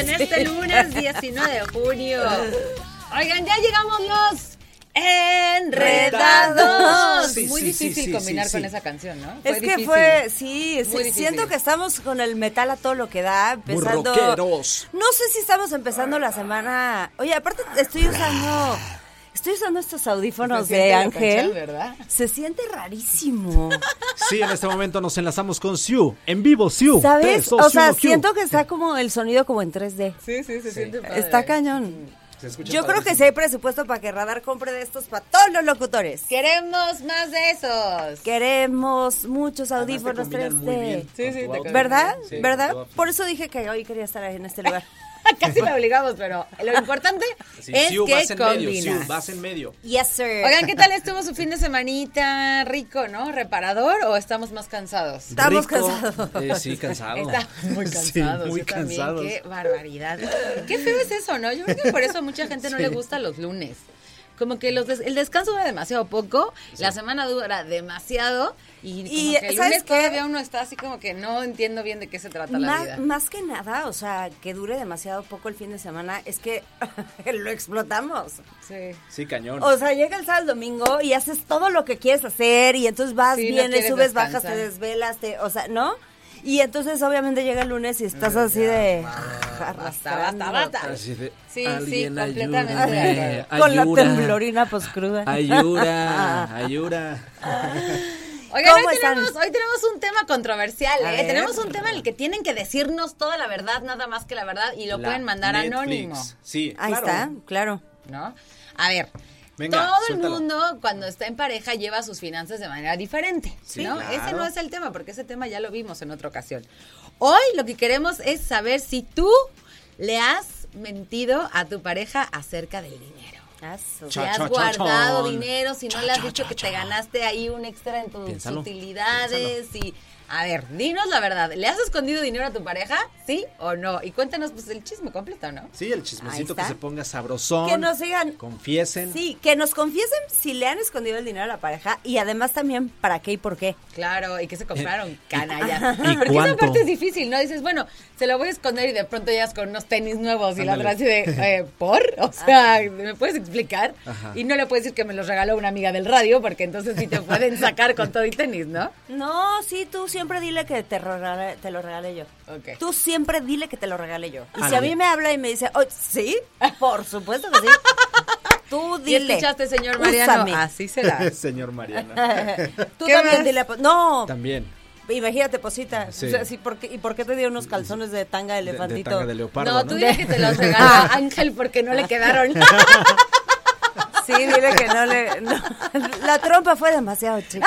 En este lunes 19 de junio? Oigan, ya llegamos los enredados. Sí, Muy sí, difícil sí, combinar sí, con esa canción, ¿no? Es que difícil. fue, sí, siento que estamos con el metal a todo lo que da, empezando. Rockeros. No sé si estamos empezando la semana. Oye, aparte estoy usando, estoy usando estos audífonos de Ángel. ¿verdad? Se siente rarísimo. Sí, en este momento nos enlazamos con Siu. En vivo, Siu. ¿Sabes? O sea, siento que está como el sonido como en 3D. Sí, sí, se siente padre. Está cañón. Se escucha Yo creo que si hay presupuesto para que Radar compre de estos para todos los locutores. Queremos más de esos. Queremos muchos audífonos combinan muy 3D. bien Sí, sí. ¿Verdad? Sí, ¿Verdad? Por eso dije que hoy quería estar en este lugar. Casi lo obligamos, pero lo importante Sí, es Siu, que vas en medio, combina. Siu, vas en medio. Yes, sir. Oigan, ¿qué tal estuvo su fin de semanita rico, no? ¿Reparador o estamos más cansados? Estamos Rico. cansados. Eh, sí, cansado. Estamos muy Sí, cansados. muy yo también, cansados. Qué barbaridad. Qué feo es eso, ¿no? Yo creo que por eso a mucha gente no le gusta los lunes. Como que los des- el descanso dura demasiado poco, la semana dura demasiado y, como Y, que el ¿sabes lunes qué? todavía uno está así como que no entiendo bien de qué se trata la vida. más que nada, o sea, que dure demasiado poco el fin de semana, es que lo explotamos. Sí. Sí, cañón. O sea, llega el sábado, el domingo y haces todo lo que quieres hacer y entonces vas, Sí, vienes, subes, bajas, te desvelas, te, o sea, ¿no? Y entonces obviamente llega el lunes y estás así de Basta, basta, basta. Así de, Sí, sí, completamente con la temblorina poscruda. Ayuda, ayuda. Oigan, ¿Cómo hoy están? tenemos, hoy tenemos un tema controversial, ¿eh? Tenemos un tema en el que tienen que decirnos toda la verdad, nada más que la verdad, y lo La pueden mandar Netflix. anónimo, Sí, Ahí claro. está, claro. ¿no? A ver, Venga, todo suéltalo. el mundo cuando está en pareja lleva sus finanzas de manera diferente, Sí, ¿no? claro. Ese no es el tema, porque ese tema ya lo vimos en otra ocasión. Hoy lo que queremos es saber si tú le has mentido a tu pareja acerca del dinero. Si has guardado dinero, si no Cha, le has cha, dicho cha, que te ganaste ahí un extra en tus Piénsalo, utilidades y a ver, dinos la verdad, ¿le has escondido dinero a tu pareja? ¿Sí o no? Y cuéntanos pues el chisme completo, ¿no? Sí, el chismecito que se ponga sabrosón. Que nos digan. Confiesen. Sí, que nos confiesen si le han escondido el dinero a la pareja y además también para qué y por qué. Claro, y que se compraron canallas. ¿Y Porque esa parte es difícil, ¿no? Dices, bueno, se lo voy a esconder y de pronto llegas con unos tenis nuevos y la otra así de, eh, ¿por? O sea, ¿me puedes explicar? Ajá. Y no le puedes decir que me los regaló una amiga del radio porque entonces sí te pueden sacar con todo y tenis, ¿no? No, sí, tú siempre dile que te, regale- te lo regalé yo. Ok. Tú siempre dile que te lo regalé yo. Y si a mí me habla y me dice, "Oye, ¿sí? Por supuesto que sí. Tú ¿Y dile. escuchaste, señor Mariano? úsame. Así será. Señor Mariana. Tú ¿Qué también más? dile. No, También. imagínate, posita. Sí. O sea, sí, ¿por qué- ¿Y por qué te dio unos calzones de tanga de De, de elefantito? tanga de leopardo, No, ¿no? tú dile que te los regaló a Ángel porque no le quedaron. Sí, dile que no le... no. La trompa fue demasiado chica.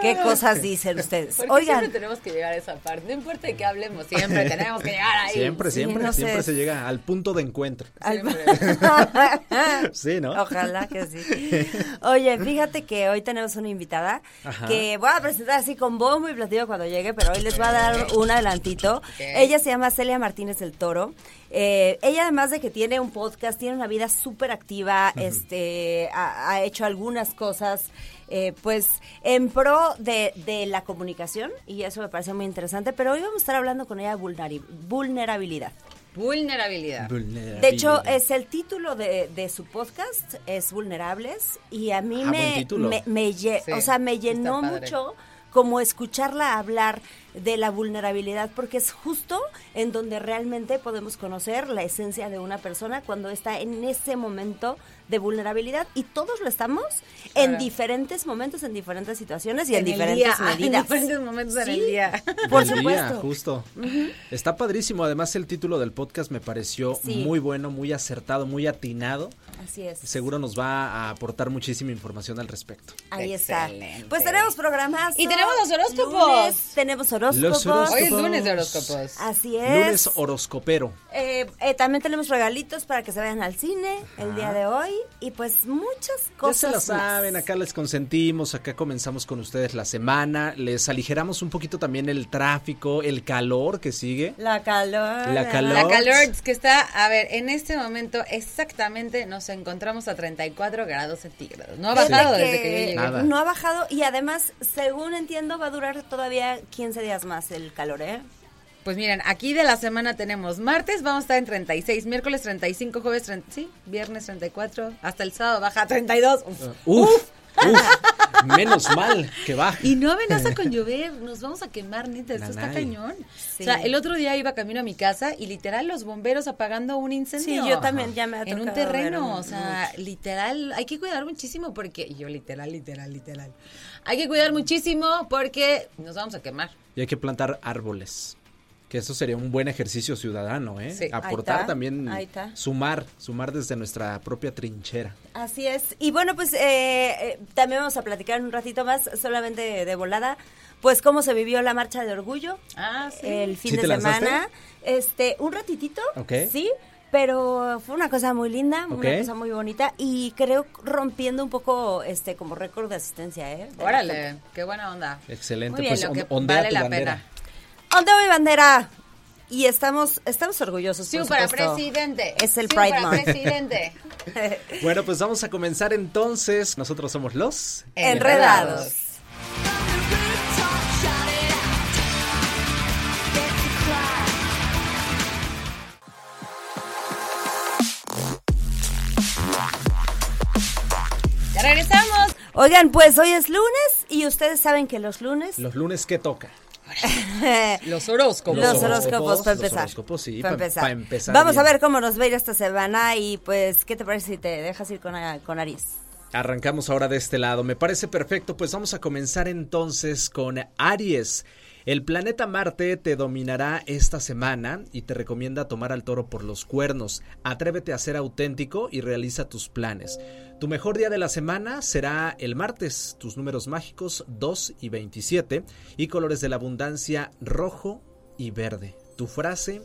¿Qué cosas dicen ustedes? ¿Por qué Oigan, siempre tenemos que llegar a esa parte? No importa de qué hablemos, siempre tenemos que llegar ahí. Siempre, Sí, siempre, sé. siempre se llega al punto de encuentro. al- Sí, ¿no? Ojalá que sí. Oye, fíjate que hoy tenemos una invitada Ajá. que voy a presentar así con bombo y platillo cuando llegue, pero hoy les voy a dar un adelantito. Ella se llama Celia Martínez del Toro. Eh, ella además de que tiene un podcast, tiene una vida súper activa, este, ha, ha hecho algunas cosas, eh, pues, en pro de, de la comunicación y eso me parece muy interesante. Pero hoy vamos a estar hablando con ella de vulnerabilidad. Vulnerabilidad. De hecho, es el título de, de su podcast, es Vulnerables, y a mí Ah, me, me, me Sí, o sea, me llenó padre. mucho como escucharla hablar de la vulnerabilidad, porque es justo en donde realmente podemos conocer la esencia de una persona cuando está en ese momento de vulnerabilidad y todos lo estamos en diferentes momentos, en diferentes situaciones y en, diferentes día, en medidas. diferentes momentos en Sí. el día. Por Del supuesto. día, justo. Está padrísimo. Además, el título del podcast me pareció Sí. muy bueno, muy acertado, muy atinado. Así es. Seguro nos va a aportar muchísima información al respecto. Ahí Excelente. está. Pues tenemos programas. Y tenemos los horóscopos. tenemos horóscopos. Los horóscopos. Hoy es lunes de horóscopos. Así es. Lunes horoscopero. Eh, eh, también tenemos regalitos para que se vayan al cine el día de hoy y pues muchas Ya cosas. se lo más. saben, acá les consentimos, acá comenzamos con ustedes la semana, les aligeramos un poquito también el tráfico, el calor que sigue. La calor. La calor. La calor que está, a ver, en este momento exactamente nos encontramos a 34 grados centígrados. No ha bajado que desde que yo llegué. Nada. No ha bajado y además, según entiendo, va a durar todavía 15 días más el calor, ¿eh? Pues miren, aquí de la semana tenemos martes vamos a estar en 36, miércoles 35, jueves 30, sí, viernes 34, hasta el sábado baja a 32. Uf. Uf, uf, menos mal que baje. Y no amenaza con llover, nos vamos a quemar, neta, esto está cañón. Sí. O sea, el otro día iba camino a mi casa y literal los bomberos apagando un incendio. Sí, yo también ya me ha En un terreno, o sea, literal, hay que cuidar muchísimo porque, y yo literal, literal, literal. Hay que cuidar muchísimo porque nos vamos a quemar. Y hay que plantar árboles. Que eso sería un buen ejercicio ciudadano, ¿eh? Sí. Ahí Aportar está, también, ahí está. sumar, sumar desde nuestra propia trinchera. Así es. Y bueno, pues eh, eh, también vamos a platicar un ratito más, solamente de volada, pues cómo se vivió la marcha de orgullo Ah, sí. el fin ¿Sí de lanzaste? semana. Este, un ratitito, Ok. sí, pero fue una cosa muy linda, una cosa muy bonita y creo rompiendo un poco este como récord de asistencia, ¿eh? De Órale, qué buena onda. Excelente, Muy bien, pues lo que on- ondea vale tu la bandera. pena. Ondeo mi bandera. Y estamos estamos orgullosos, Sí, por para supuesto. presidente. Es el Pride para Month. presidente. Bueno, pues vamos a comenzar entonces. Nosotros somos los... Enredados. Ya regresamos. Oigan, pues hoy es lunes y ustedes saben que los lunes Los lunes que toca. Los horóscopos. Los horóscopos, para los empezar. horóscopos, sí, para pa- empezar. pa empezar Vamos a ver cómo nos va a ir esta semana y pues, ¿qué te parece si te dejas ir con, con Aries? Arrancamos ahora de este lado. Me parece perfecto, pues vamos a comenzar entonces con Aries. El planeta Marte te dominará esta semana y te recomienda tomar al toro por los cuernos. Atrévete a ser auténtico y realiza tus planes. Tu mejor día de la semana será el martes. Tus números mágicos 2 y 27 y colores de la abundancia rojo y verde. Tu frase,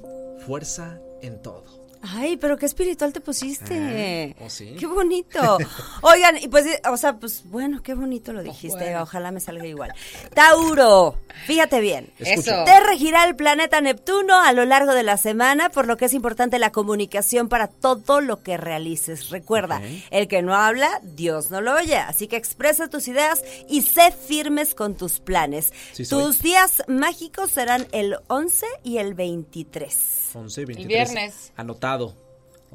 fuerza en todo. Ay, pero qué espiritual te pusiste. Ah, ¿oh, sí? Qué bonito. Oigan, y pues, o sea, pues bueno, qué bonito lo dijiste. bueno. Ojalá me salga igual. Tauro, fíjate bien. Escucha. Eso. Te regirá el planeta Neptuno a lo largo de la semana, por lo que es importante la comunicación para todo lo que realices. Recuerda, el que no habla, Dios no lo oye. Así que expresa tus ideas y sé firmes con tus planes. Sí soy. tus días mágicos serán el 11 y el 23. 11 y 23. viernes. Anotado. 11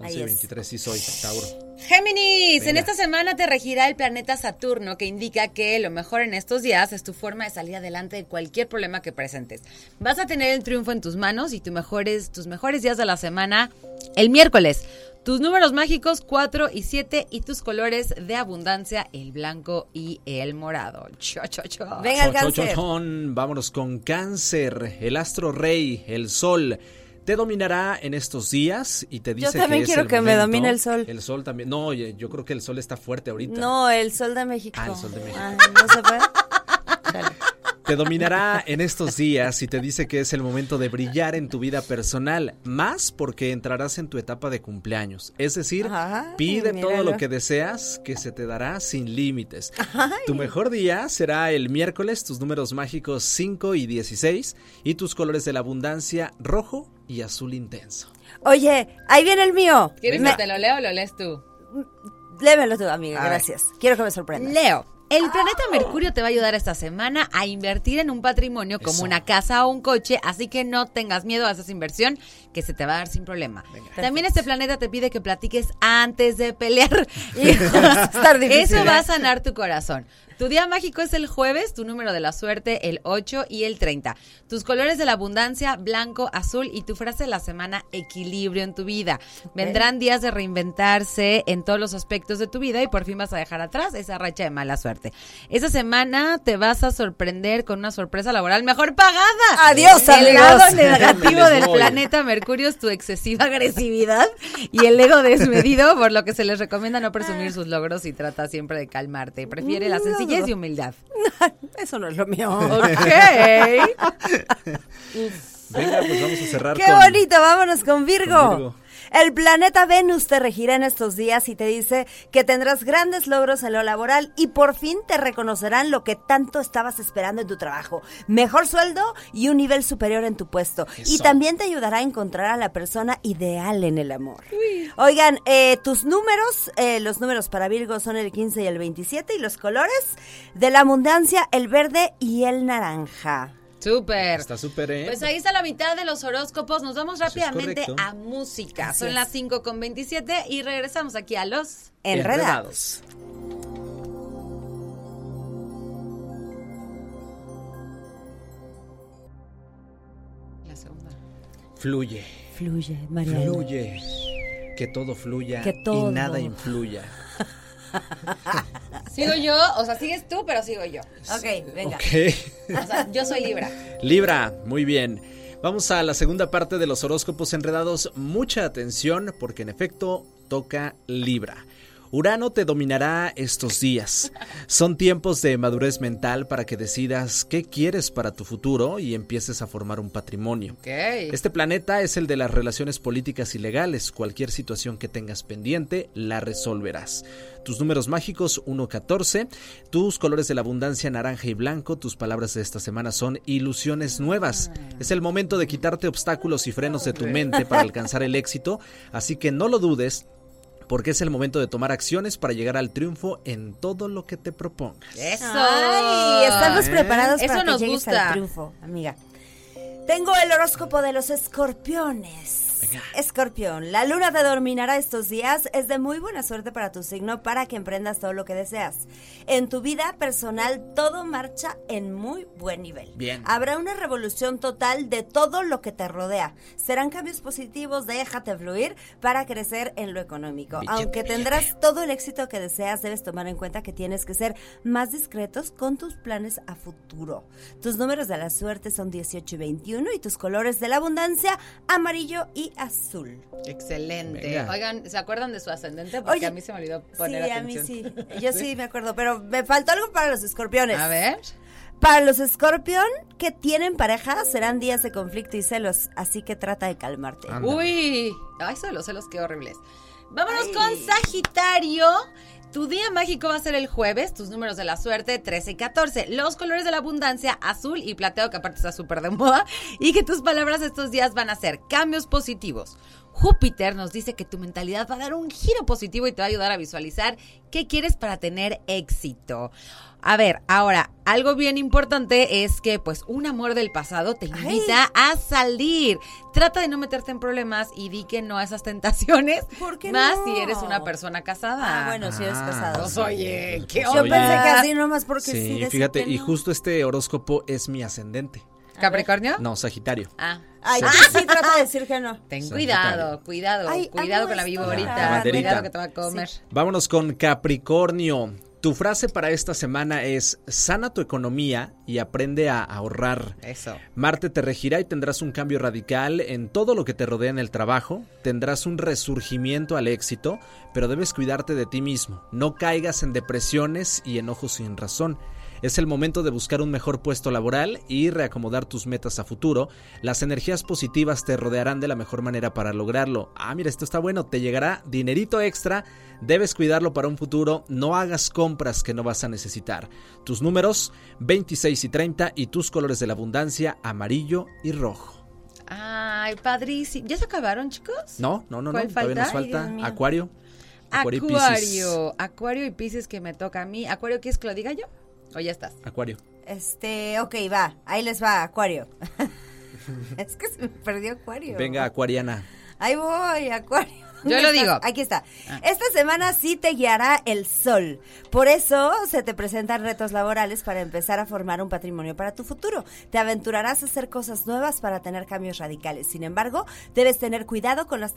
Ahí y es. 23, sí soy, Tauro. Géminis, en esta semana te regirá el planeta Saturno, que indica que lo mejor en estos días es tu forma de salir adelante de cualquier problema que presentes. Vas a tener el triunfo en tus manos y tu mejores, tus mejores días de la semana el miércoles. Tus números mágicos 4 y 7 y tus colores de abundancia el blanco y el morado. Cho, cho, cho. Venga, el cáncer. Vámonos con cáncer. El astro rey, el sol. Te dominará en estos días y te dice también que es quiero el que me momento- domine el sol. El sol también. No, oye, yo creo que el sol está fuerte ahorita. No, el sol de México. Ah, el sol de México. Ah, ¿No se puede? Dale. Te dominará en estos días y te dice que es el momento de brillar en tu vida personal, más porque entrarás en tu etapa de cumpleaños. Es decir, Ay, pide todo lo que deseas, que se te dará sin límites. Tu mejor día será el miércoles, tus números mágicos 5 y 16 y tus colores de la abundancia rojo y azul intenso. Oye, ahí viene el mío. ¿Quieres Me- que te lo leo o lo lees tú? Léemelo tú, amiga, A ver. gracias. Quiero que me sorprendas. Leo. El planeta Mercurio te va a ayudar esta semana a invertir en un patrimonio como Eso. una casa o un coche, así que no tengas miedo a esa inversión que se te va a dar sin problema. También este planeta te pide que platiques antes de pelear. Difícil, Eso ¿eh? va a sanar tu corazón. Tu día mágico es el jueves, tu número de la suerte el 8 y el 30. Tus colores de la abundancia, blanco, azul y tu frase de la semana, equilibrio en tu vida. Vendrán días de reinventarse en todos los aspectos de tu vida y por fin vas a dejar atrás esa racha de mala suerte. Esa semana te vas a sorprender con una sorpresa laboral mejor pagada. Adiós, El amigos. lado negativo del planeta Mercurio es tu excesiva agresividad y el ego desmedido, por lo que se les recomienda no presumir sus logros y trata siempre de calmarte. Prefiere la sencillez y humildad. Eso no es lo mío. Ok. Venga, pues vamos a cerrar Qué con- bonito, vámonos con Virgo. con Virgo. El planeta Venus te regirá en estos días y te dice que tendrás grandes logros en lo laboral y por fin te reconocerán lo que tanto estabas esperando en tu trabajo. Mejor sueldo y un nivel superior en tu puesto. Y también te ayudará a encontrar a la persona ideal en el amor. Oigan, eh, tus números, eh, los números para Virgo son el 15 y el 27 y los colores de la abundancia, el verde y el naranja. Súper. Está súper, ¿eh? Pues ahí está la mitad de los horóscopos. Nos vamos rápidamente a música. Así Son es. las 5 con 27 y regresamos aquí a los... Enredados. La segunda. Fluye, Fluye, María. fluye. Que todo fluya Que todo. y nada influya. Sigo yo, o sea, sigues tú, pero sigo yo. Ok, venga. Ok. O sea, yo soy Libra. Libra, muy bien. Vamos a la segunda parte de los horóscopos enredados. Mucha atención porque en efecto toca Libra. Urano te dominará estos días. Son tiempos de madurez mental para que decidas qué quieres para tu futuro y empieces a formar un patrimonio. Este planeta es el de las relaciones políticas y legales. Cualquier situación que tengas pendiente, la resolverás. Tus números mágicos 1-14, tus colores de la abundancia naranja y blanco, tus palabras de esta semana son ilusiones nuevas. Es el momento de quitarte obstáculos y frenos de tu mente para alcanzar el éxito, así que no lo dudes. Porque es el momento de tomar acciones para llegar al triunfo en todo lo que te propongas. Eso. Ay, estamos ¿Eh? preparados Eso para que nos llegues gusta. al triunfo, amiga. Tengo el horóscopo de los escorpiones. Escorpión, la luna te dominará estos días. Es de muy buena suerte para tu signo para que emprendas todo lo que deseas. En tu vida personal todo marcha en muy buen nivel. Bien. Habrá una revolución total de todo lo que te rodea. Serán cambios positivos, déjate fluir para crecer en lo económico. Billete, Aunque tendrás todo el éxito que deseas, debes tomar en cuenta que tienes que ser más discretos con tus planes a futuro. Tus números de la suerte son 18 y 21 y tus colores de la abundancia, amarillo y azul. Excelente. Venga. Oigan, ¿se acuerdan de su ascendente? Porque Oye, a mí se me olvidó poner sí, a mí atención. sí. Yo sí me acuerdo, pero me faltó algo para los escorpiones. A ver. Para los escorpión que tienen pareja, serán días de conflicto y celos, así que trata de calmarte. Uy. Ay, eso de los celos, qué horribles. Vámonos Ay. con Sagitario. Tu día mágico va a ser el jueves, tus números de la suerte 13 y 14, los colores de la abundancia azul y plateo que aparte está súper de moda y que tus palabras estos días van a ser cambios positivos. Júpiter nos dice que tu mentalidad va a dar un giro positivo y te va a ayudar a visualizar qué quieres para tener éxito. A ver, ahora, algo bien importante es que pues un amor del pasado te invita a salir. Trata de no meterte en problemas y di que no a esas tentaciones. ¿Por qué Más no? si eres una persona casada. Ah, bueno, si eres Ah, casado. Pues, oye, qué Yo Oye. pensé que así nomás porque sí. Sí, fíjate, que y justo este horóscopo es mi ascendente. ¿Capricornio? No, Sagitario. Ah. Ay, Sí. sí, trata de decir que no. Ten Sagitario. cuidado, cuidado, Ay, cuidado con la viborita, cuidado que te va a comer. Vámonos con Capricornio. Tu frase para esta semana es sana tu economía y aprende a ahorrar. Eso. Marte te regirá y tendrás un cambio radical en todo lo que te rodea en el trabajo, tendrás un resurgimiento al éxito, pero debes cuidarte de ti mismo, no caigas en depresiones y enojos sin razón. Es el momento de buscar un mejor puesto laboral y reacomodar tus metas a futuro. Las energías positivas te rodearán de la mejor manera para lograrlo. Ah, mira, esto está bueno, te llegará dinerito extra, debes cuidarlo para un futuro, no hagas compras que no vas a necesitar. Tus números 26 y 30 y tus colores de la abundancia amarillo y rojo. Ay, padrísimo. ¿Ya se acabaron, chicos? No, no, no, no, ¿Cuál todavía nos falta? Ay, falta. Acuario. Acuario, Acuario y Pisces que me toca a mí. ¿Acuario quieres que lo diga yo? ¿O ya estás? Acuario. Este, ok, va. Ahí les va, Acuario. es que se me perdió Acuario. Venga, Acuariana. Ahí voy, Acuario. Yo ¿Dónde lo estás? digo. Aquí está. Esta semana sí te guiará el sol. Por eso se te presentan retos laborales para empezar a formar un patrimonio para tu futuro. Te aventurarás a hacer cosas nuevas para tener cambios radicales. Sin embargo, debes tener cuidado con las,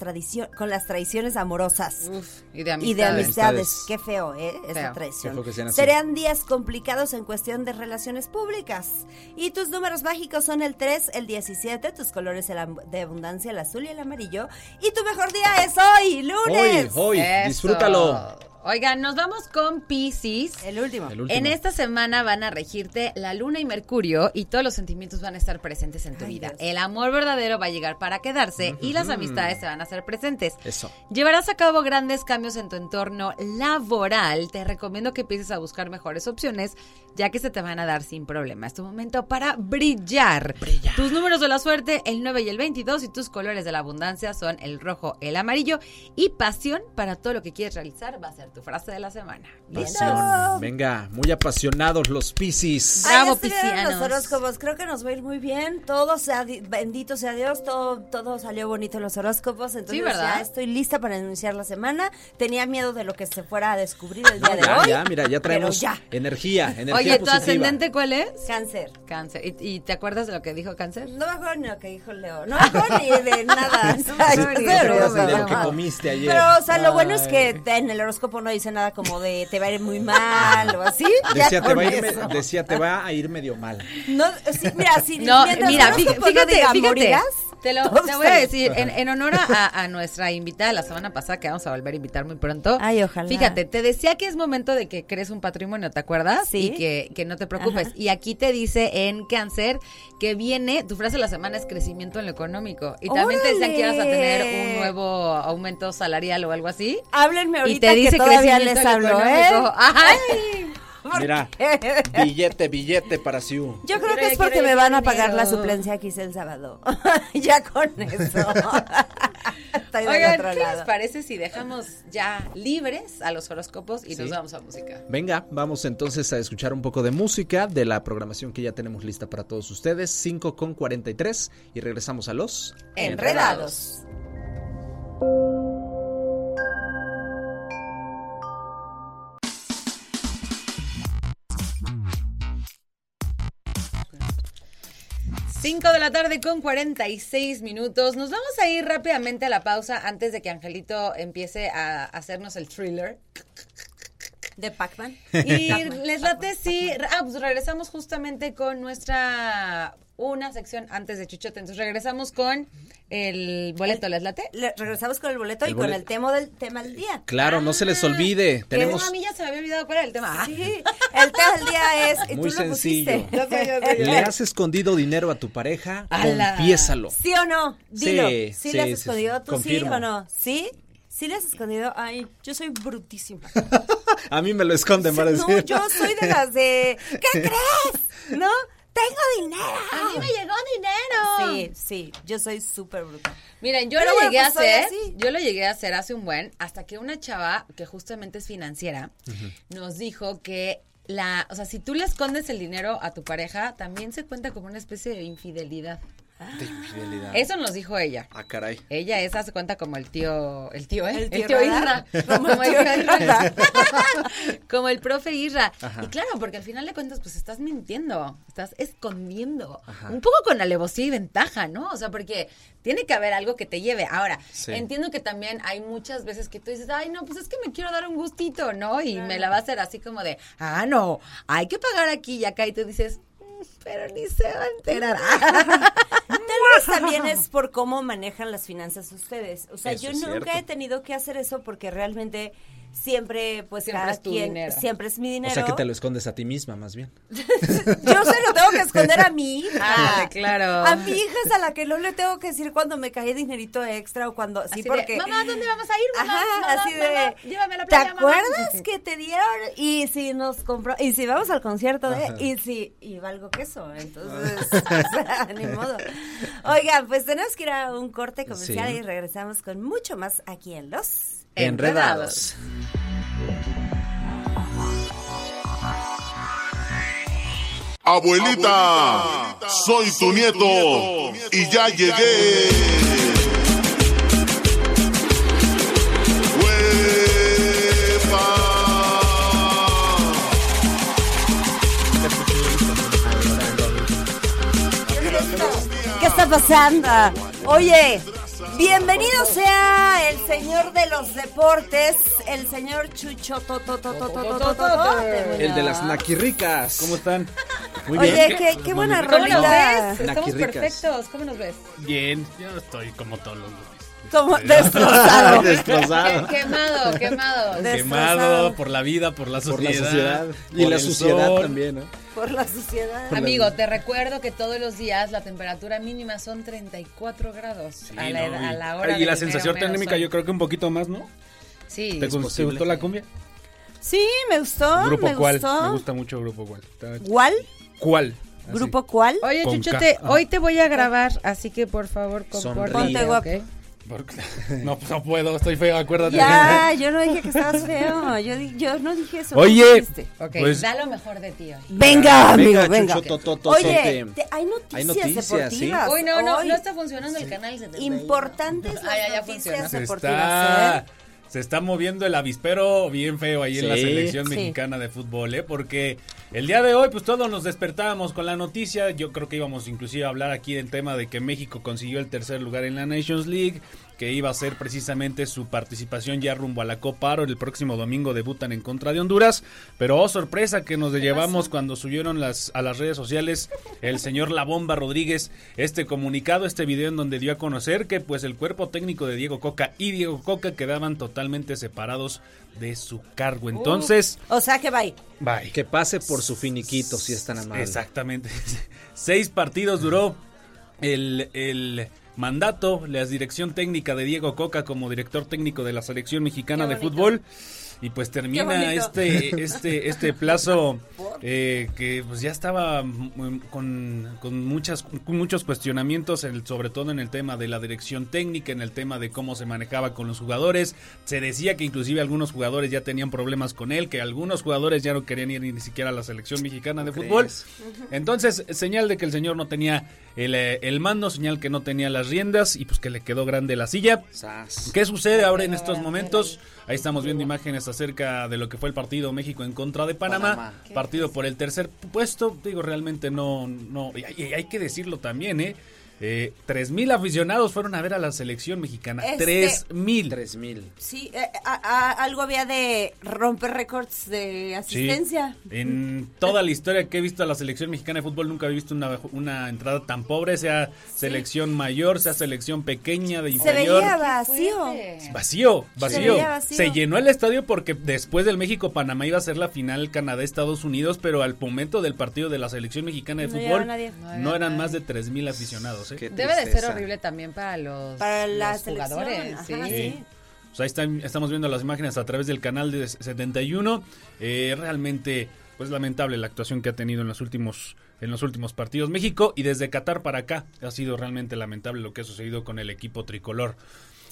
con las traiciones amorosas. Uf, y de amistades. Y de amistades. Qué feo, ¿eh? Esa traición. Serían días complicados en cuestión de relaciones públicas. Y tus números mágicos son el 3, el 17, tus colores de abundancia, el azul y el amarillo. Y tu mejor día es hoy, Hoy, lunes. hoy, Eso. disfrútalo. Oigan, nos vamos con Pisces. El último. El último. En esta semana van a regirte la luna y Mercurio y todos los sentimientos van a estar presentes en tu Ay, vida. Dios. El amor verdadero va a llegar para quedarse y las amistades se van a hacer presentes. Eso. Llevarás a cabo grandes cambios en tu entorno laboral. Te recomiendo que empieces a buscar mejores opciones ya que se te van a dar sin problema. Es tu momento para brillar. Tus números de la suerte, el 9 y el 22 y tus colores de la abundancia son el rojo, el amarillo y pasión para todo lo que quieres realizar va a ser tu frase de la semana. Pasión. Venga, muy apasionados los Piscis. Bravo, piscianos. los horóscopos. Creo que nos va a ir muy bien. Todo sea, di- bendito sea Dios. Todo, todo salió bonito en los horóscopos. Entonces ¿verdad? ya estoy lista para iniciar la semana. Tenía miedo de lo que se fuera a descubrir el día de Ya, hoy. ya, mira, ya traemos ya. energía, energía Oye, ¿tu ascendente cuál es? Cáncer. Cáncer. ¿Y, y te acuerdas de lo que dijo Cáncer? No me acuerdo ni lo que dijo Leo. No me acuerdo ni de nada. Sí, sí, sí, ¿Te acuerdas orgullosa, de lo que comiste ayer? Pero, o sea, lo bueno es que en el horóscopo no dice nada como de te va a ir muy mal o así. Ya Decía te, va a ir, me- decía, te va a ir medio mal. No, sí, mira, si No, mira, fíjate, diga fíjate. Te, lo, te voy a decir, en, en honor a, a nuestra invitada la semana pasada, que vamos a volver a invitar muy pronto. Ay, ojalá. Fíjate, te decía que es momento de que crees un patrimonio, ¿te acuerdas? Sí. Y que, que no te preocupes. Ajá. Y aquí te dice en cáncer que viene, tu frase de la semana es crecimiento en lo económico. Y también te decían que ibas a tener un nuevo aumento salarial o algo así. Háblenme Y ahorita te dice que todavía les hablo, ¿eh? Ay. Mira, billete, billete para Siu. Yo creo que es porque me van a pagar la suplencia que hice el sábado. ya con eso. Estoy Oigan, otro ¿qué les parece si dejamos ya libres a los horóscopos y Sí. nos vamos a música? Venga, vamos entonces a escuchar un poco de música de la programación que ya tenemos lista para todos ustedes, 5 con 43 y regresamos a los Enredados. Cinco de la tarde con 46 minutos. Nos vamos a ir rápidamente a la pausa antes de que Angelito empiece a hacernos el thriller. De Pac-Man. Y les late si... Ah, pues regresamos justamente con nuestra... Una sección antes de Chuchote. Entonces regresamos con el boleto. ¿Les late? Le- regresamos con el boleto El y con el tema del tema del día. Claro, no se les olvide, Que tenemos no, a mí ya se me había olvidado cuál era el tema. Ah. Sí, el tema del día es. muy tú lo sencillo. pusiste. Ya sé, ya sé, ya ¿Le has escondido dinero a tu pareja? ¡Hala! Confiésalo. ¿Sí o no? Dilo. Sí, ¿Sí, sí, le has sí, escondido? ¿Tú confirmo. sí o no? ¿Sí? ¿Sí le has escondido? Ay, yo soy brutísima. A mí me lo esconden para no, decir. yo soy de las de. ¿Qué crees? ¿No? ¡Tengo dinero! A mí me llegó dinero. Sí, sí, yo soy súper brutal. Miren, yo Pero lo bueno, llegué pues a soy hacer, yo lo llegué a hacer hace un buen, hasta que una chava que justamente es financiera nos dijo que la, o sea, si tú le escondes el dinero a tu pareja, también se cuenta como una especie de infidelidad. De infidelidad. Eso nos dijo ella. Ah, caray. Ella es, hace cuenta como el tío, el tío, ¿eh? El tío. Radar. Como el tío. Radar. Como el profe. Ajá. Y claro, porque al final de cuentas, pues estás mintiendo, estás escondiendo. Ajá. Un poco con alevosía y ventaja, ¿no? O sea, porque tiene que haber algo que te lleve. Ahora, Sí. entiendo que también hay muchas veces que tú dices, ay, no, pues es que me quiero dar un gustito, ¿no? Y me la va a hacer así como de, ah, no, hay que pagar aquí y acá. Y tú dices, "Mm, pero ni se va a enterar. También es por cómo manejan las finanzas ustedes. O sea, Eso yo nunca cierto. he tenido que hacer eso porque realmente siempre, pues Siempre cada es tu quien, dinero. siempre es mi O dinero. sea que te lo escondes a ti misma, más bien. Yo se lo tengo que esconder a mi hija. Ándale, claro. A mi hija es a la que no le tengo que decir cuando me cae dinerito extra o cuando sí Así de, porque mamá, ¿dónde vamos a ir, mamá? Ajá, Mamá, así de mamá, llévame a la ¿Te playa, mamá?" acuerdas que te dieron y si nos compró y si vamos al concierto de Ajá. y si y valgo queso, entonces o sea, ni modo. Oigan, pues tenemos que ir a un corte comercial Sí. y regresamos con mucho más aquí en Los Enredados. Abuelita, soy, tu, nieto, y ya llegué. ¿Qué está pasando? Oye, bienvenido sea el señor de los deportes, el señor Chucho El de las naquirricas. ¿Cómo están? Muy Oye, qué, qué buena ¿Cómo nos rolita. ves? Estamos perfectos. ¿Cómo nos ves? Bien, yo estoy como todos los. Como destrozado. Destrozado. Quemado, quemado. Quemado Destrozado. por la vida, por la Por sociedad. la sociedad. Y por la suciedad sol. también, ¿no? Por la sociedad. Amigo, te recuerdo que todos los días la temperatura mínima son 34 grados Sí, a, la, ¿no? a Y- la hora Y la sensación mero térmica yo creo que un poquito más, ¿no? Sí. ¿Te, gustó la cumbia? Sí, me gustó. ¿Grupo me cuál? gustó. Me gusta mucho Grupo cuál. Está- ¿Cuál? ¿Cuál? Así. ¿Grupo cuál? Oye, Chuchote, hoy te voy a grabar, así que por favor, compórtate. Ponte guapo. ¿ok? No, pues no puedo, estoy feo, acuérdate. Ya, yo no dije que estabas feo. Yo, di- yo no dije eso. Oye. ¿qué dijiste? Ok, Pues- da lo mejor de ti hoy. Venga, amigo, Venga, venga. Chucho, tototote. Oye, te- hay noticias, Hay noticias, deportivas. Hoy no, no, Hoy. no está funcionando el canal. 71. Importantes las Ah, ya, ya noticias funciona. se deportivas. está, ¿eh? se está moviendo el avispero bien feo ahí en la Sí. selección Sí. mexicana de fútbol, ¿eh? Porque el día de hoy, pues todos nos despertábamos con la noticia. Yo creo que íbamos inclusive a hablar aquí del tema de que México consiguió el tercer lugar en la Nations League, que iba a ser precisamente su participación ya rumbo a la Copa Aro. El próximo domingo debutan en contra de Honduras. Pero oh, sorpresa que nos llevamos cuando subieron las, a las redes sociales el señor La Bomba Rodríguez este comunicado, este video en donde dio a conocer que pues el cuerpo técnico de Diego Coca y Diego Coca quedaban totalmente separados de su cargo. Entonces, O sea que bye. bye. Que pase por su finiquito, si es tan amable. Exactamente. Seis partidos duró el, el mandato, la dirección técnica de Diego Coca como director técnico de la selección mexicana de fútbol. Y pues termina este, este, este plazo eh, que pues ya estaba mm, con, con muchas, con muchos cuestionamientos, en el- sobre todo en el tema de la dirección técnica, en el tema de cómo se manejaba con los jugadores. Se decía que inclusive algunos jugadores ya tenían problemas con él, que algunos jugadores ya no querían ir ni siquiera a la selección mexicana de fútbol. crees? Entonces, señal de que el señor no tenía el, eh, el mando, señal que no tenía las riendas y pues que le quedó grande la silla. Sas. ¿Qué sucede ahora en estos momentos? Ahí estamos viendo imágenes acerca de lo que fue el partido México en contra de Panamá. Panamá. Partido por el tercer puesto. Digo, realmente no, no, y hay, y hay que decirlo también, ¿eh? Eh, tres mil aficionados fueron a ver a la selección mexicana. Este- Tres mil. Tres mil. Sí, eh, a- a- algo había de romper récords de Sí. asistencia. En toda la historia que he visto a la selección mexicana de fútbol nunca había visto una, una entrada tan pobre, sea selección mayor, sea selección pequeña de Se inferior. veía vacío. Fuerte. Vacío, Se vacío. veía vacío. Se llenó el estadio porque después del México-Panamá iba a ser la final Canadá-Estados Unidos, pero al momento del partido de la selección mexicana de No fútbol. No eran nadie. más de 3 mil aficionados. ¿Eh? Qué Debe de ser horrible también para los, Para los jugadores. ajá, sí. Sí. O sea, ahí están- estamos viendo las imágenes a través del canal de 71. Eh, realmente, pues lamentable la actuación que ha tenido en los últimos en los últimos partidos México y desde Qatar para acá ha sido realmente lamentable lo que ha sucedido con el equipo tricolor.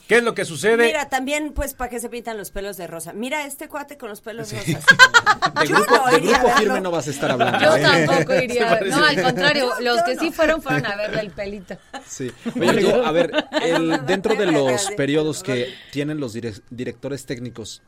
¿Qué es lo que sucede? Mira, también, pues, ¿para qué se pintan los pelos de rosa? Mira este cuate con los pelos rosas. De Yo grupo, no de grupo firme no vas a estar hablando. Yo ¿eh? tampoco iría. No, al contrario, los yo que no. sí fueron fueron a verle el pelito. Sí. Oye, amigo, a ver, el- dentro de los periodos que tienen los direc- directores técnicos,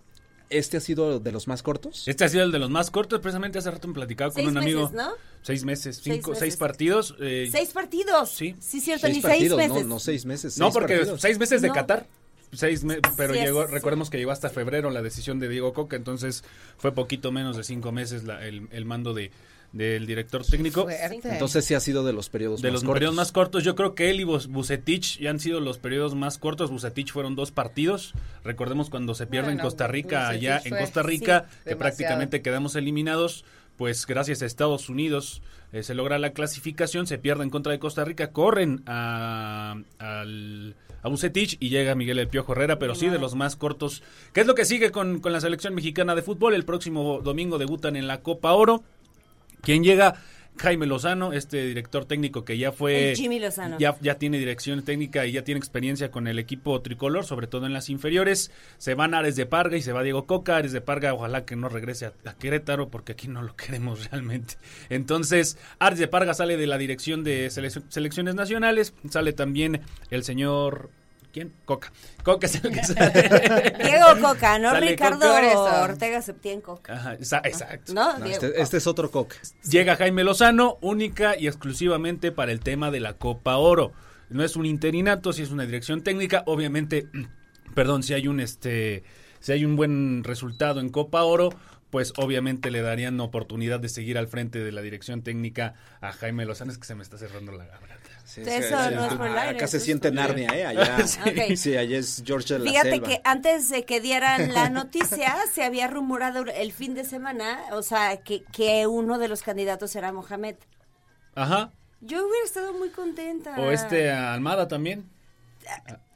¿este ha sido de los más cortos? Este ha sido el de los más cortos. Precisamente hace rato me platicaba con Seis un amigo. meses, ¿no? Seis meses, Seis cinco, meses. seis partidos. eh, Seis partidos. Sí. Sí, cierto, Seis ni partidos, seis no, meses. no seis meses. no, seis porque partidos. seis meses de No. Qatar. Seis me- pero Sí, llegó, sí. recordemos que llegó hasta febrero la decisión de Diego Coca, entonces fue poquito menos de cinco meses la- el, el mando de del director técnico. Entonces sí ha sido de los periodos De más los cortos. periodos más cortos, yo creo que él y Bucetich ya han sido los periodos más cortos. Bucetich fueron dos partidos. Recordemos cuando se pierde en Costa Rica, allá en Costa Rica, sí, que demasiado. prácticamente quedamos eliminados. Pues gracias a Estados Unidos eh, se logra la clasificación, se pierde en contra de Costa Rica, corren a, al, a Bucetich y llega Miguel El Piojo Herrera, pero sí de los más cortos. ¿Qué es lo que sigue con, con la selección mexicana de fútbol? El próximo domingo debutan en la Copa Oro. ¿Quién llega? Jaime Lozano, este director técnico que ya fue... El Jimmy Lozano. Ya, ya tiene dirección técnica y ya tiene experiencia con el equipo tricolor, sobre todo en las inferiores. Se van Ares de Parga y se va Diego Coca. Ares de Parga, ojalá que no regrese a, a Querétaro porque aquí no lo queremos realmente. Entonces, Ares de Parga sale de la dirección de selec- selecciones nacionales. Sale también el señor... ¿Quién? Coca. Coca es el que sale. Diego Coca, no Sale Ricardo Coca. Ortega Septién Coca. Ajá, exacto. ¿No? No, Diego este, este es otro coca. Llega Jaime Lozano, única y exclusivamente para el tema de la Copa Oro. no es un interinato, si es una dirección técnica, obviamente, perdón, si hay un este si hay un buen resultado en Copa Oro, pues obviamente le darían oportunidad de seguir al frente de la dirección técnica a Jaime Lozano, es que se me está cerrando la garganta. Sí, Eso sí, no es por el aire, Acá se siente Narnia, ¿eh? Allá, Sí. Ok. sí, allá es George de la Fíjate Selva. que antes de que dieran la noticia, se había rumorado el fin de semana, o sea, que, que uno de los candidatos era Mohamed. Ajá. Yo hubiera estado muy contenta. O este Almada también.